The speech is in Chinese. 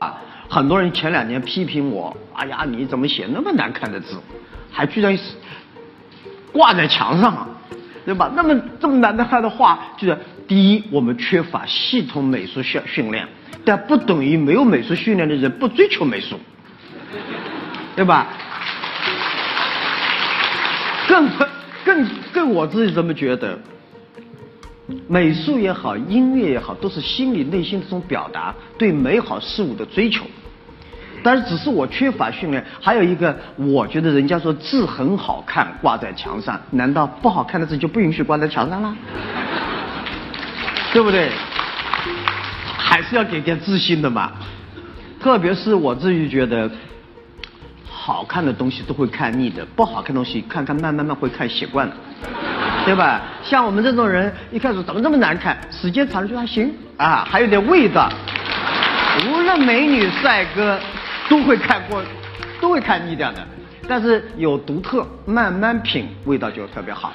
啊很多人前两年批评我，哎呀，你怎么写那么难看的字，还居然挂在墙上啊，对吧？那么这么难看的画，就是第一，我们缺乏系统美术训训练，但不等于没有美术训练的人不追求美术，对吧？更更更，我自己这么觉得。美术也好，音乐也好，都是心理内心的这种表达，对美好事物的追求。但是，只是我缺乏训练。还有一个，我觉得人家说字很好看，挂在墙上，难道不好看的字就不允许挂在墙上了？对不对？还是要给点自信的嘛。特别是我自己觉得，好看的东西都会看腻的，不好看东西看看慢慢慢会看习惯了。对吧？像我们这种人，一开始怎么这么难看？时间长了就还行啊，还有点味道。无论美女帅哥，都会看过，都会看腻掉的。但是有独特，慢慢品，味道就特别好。